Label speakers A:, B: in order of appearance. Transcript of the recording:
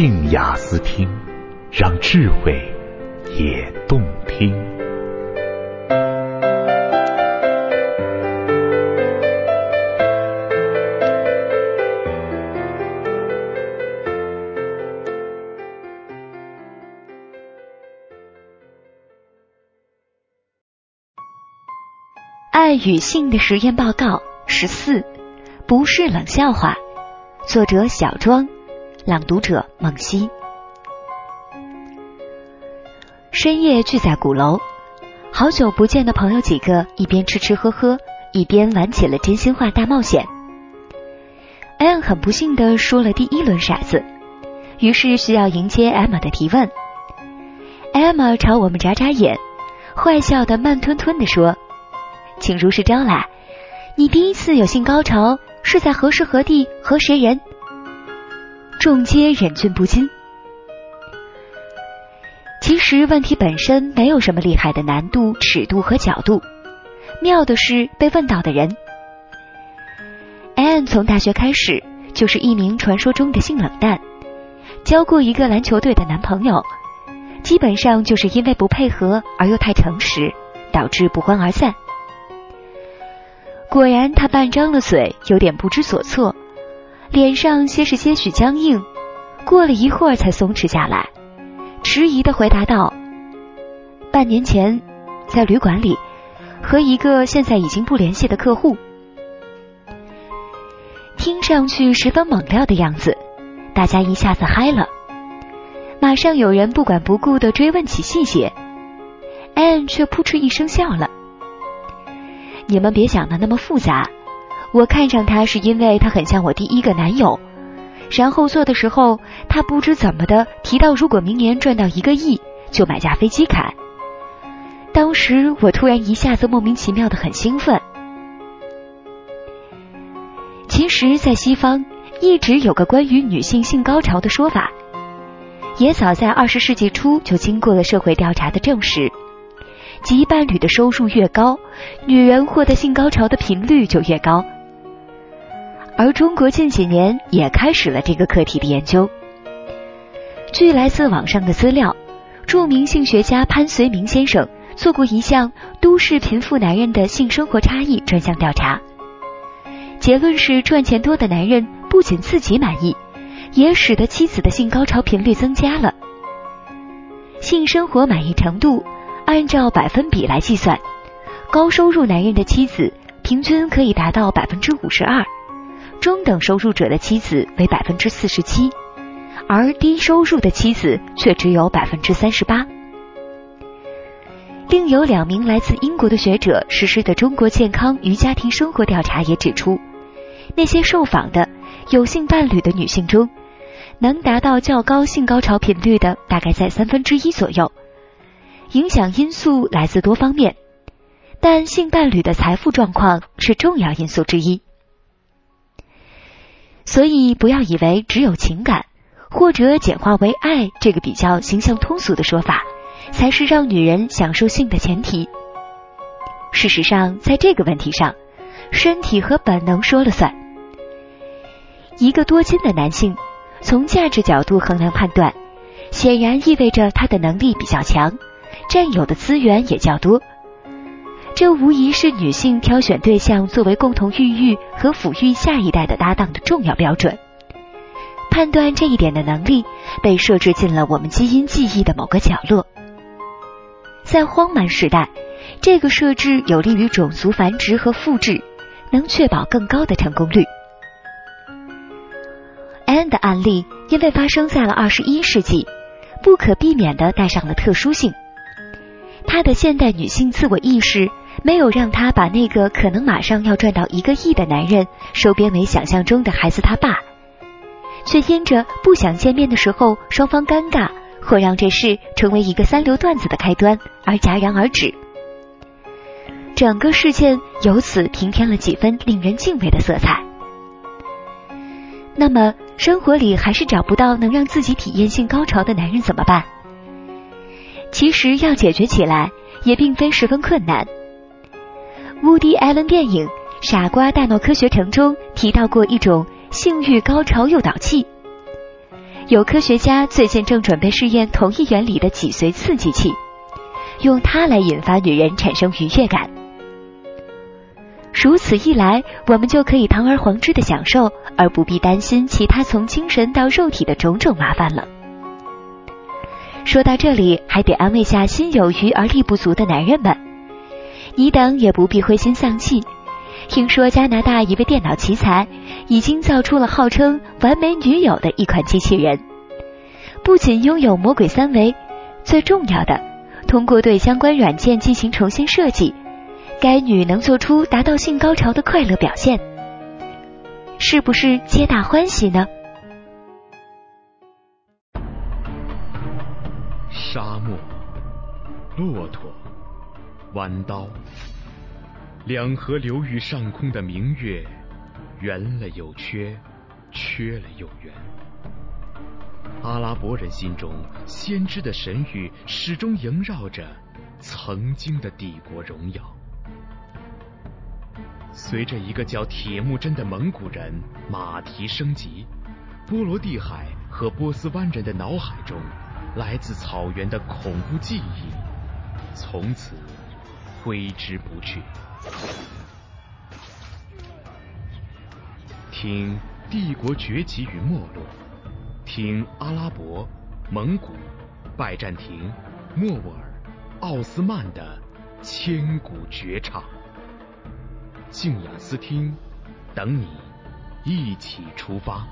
A: 静雅思听，让智慧也动听。
B: 爱与性的实验报告十四，不是冷笑话。作者小庄，朗读者梦溪。深夜聚在鼓楼，好久不见的朋友几个一边吃吃喝喝，一边玩起了真心话大冒险。安很不幸的输了第一轮骰子，于是需要迎接艾玛的提问。艾玛朝我们眨眨眼，坏笑的慢吞吞的说。请如实招来。你第一次有性高潮是在何时何地和谁人？众皆忍俊不禁。其实问题本身没有什么厉害的难度、尺度和角度，妙的是被问到的人。安从大学开始就是一名传说中的性冷淡，交过一个篮球队的男朋友，基本上就是因为不配合而又太诚实，导致不欢而散。果然，他半张了嘴，有点不知所措，脸上先是些许僵硬，过了一会儿才松弛下来，迟疑的回答道：“半年前，在旅馆里，和一个现在已经不联系的客户。”听上去十分猛料的样子，大家一下子嗨了，马上有人不管不顾的追问起细节，ann 却扑哧一声笑了。你们别想的那么复杂，我看上他是因为他很像我第一个男友，然后做的时候他不知怎么的提到如果明年赚到一个亿就买架飞机开，当时我突然一下子莫名其妙的很兴奋。其实，在西方一直有个关于女性性高潮的说法，也早在二十世纪初就经过了社会调查的证实。即伴侣的收入越高，女人获得性高潮的频率就越高。而中国近几年也开始了这个课题的研究。据来自网上的资料，著名性学家潘绥铭先生做过一项都市贫富男人的性生活差异专项调查，结论是赚钱多的男人不仅自己满意，也使得妻子的性高潮频率增加了。性生活满意程度。按照百分比来计算，高收入男人的妻子平均可以达到百分之五十二，中等收入者的妻子为百分之四十七，而低收入的妻子却只有百分之三十八。另有两名来自英国的学者实施的中国健康与家庭生活调查也指出，那些受访的有性伴侣的女性中，能达到较高性高潮频率的大概在三分之一左右。影响因素来自多方面，但性伴侣的财富状况是重要因素之一。所以，不要以为只有情感或者简化为爱这个比较形象通俗的说法，才是让女人享受性的前提。事实上，在这个问题上，身体和本能说了算。一个多金的男性，从价值角度衡量判断，显然意味着他的能力比较强。占有的资源也较多，这无疑是女性挑选对象作为共同孕育和抚育下一代的搭档的重要标准。判断这一点的能力被设置进了我们基因记忆的某个角落。在荒蛮时代，这个设置有利于种族繁殖和复制，能确保更高的成功率。安的案例因为发生在了二十一世纪，不可避免的带上了特殊性。她的现代女性自我意识没有让她把那个可能马上要赚到一个亿的男人收编为想象中的孩子他爸，却因着不想见面的时候双方尴尬或让这事成为一个三流段子的开端而戛然而止。整个事件由此平添了几分令人敬畏的色彩。那么，生活里还是找不到能让自己体验性高潮的男人怎么办？其实要解决起来也并非十分困难。乌迪·艾伦电影《傻瓜大闹科学城》中提到过一种性欲高潮诱导器，有科学家最近正准备试验同一原理的脊髓刺激器，用它来引发女人产生愉悦感。如此一来，我们就可以堂而皇之的享受，而不必担心其他从精神到肉体的种种麻烦了。说到这里，还得安慰下心有余而力不足的男人们，你等也不必灰心丧气。听说加拿大一位电脑奇才已经造出了号称“完美女友”的一款机器人，不仅拥有魔鬼三维，最重要的，通过对相关软件进行重新设计。该女能做出达到性高潮的快乐表现，是不是皆大欢喜呢？
A: 沙漠，骆驼，弯刀，两河流域上空的明月，圆了又缺，缺了又圆。阿拉伯人心中，先知的神谕始终萦绕着曾经的帝国荣耀。随着一个叫铁木真的蒙古人马蹄升级，波罗的海和波斯湾人的脑海中来自草原的恐怖记忆从此挥之不去。听帝国崛起与没落，听阿拉伯、蒙古、拜占庭、莫卧儿、奥斯曼的千古绝唱。静雅思听，等你一起出发。